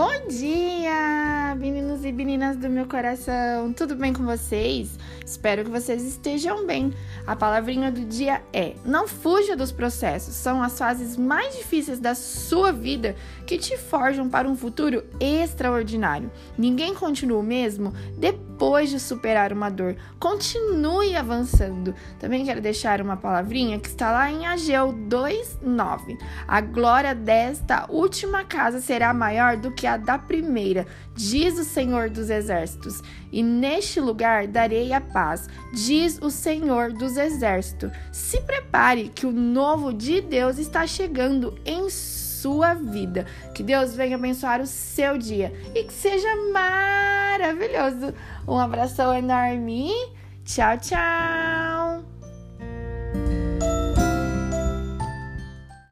Bom dia! E meninas do meu coração! Tudo bem com vocês? Espero que vocês estejam bem. A palavrinha do dia é: não fuja dos processos. São as fases mais difíceis da sua vida que te forjam para um futuro extraordinário. Ninguém continua o mesmo depois de superar uma dor. Continue avançando. Também quero deixar uma palavrinha que está lá em Ageu 2:9. A glória desta última casa será maior do que a da primeira, diz o Senhor dos Exércitos. E neste lugar darei a paz, diz o Senhor dos Exércitos. Se prepare, que o novo de Deus está chegando em sua vida. Que Deus venha abençoar o seu dia e que seja maravilhoso. Um abração enorme. Tchau, tchau.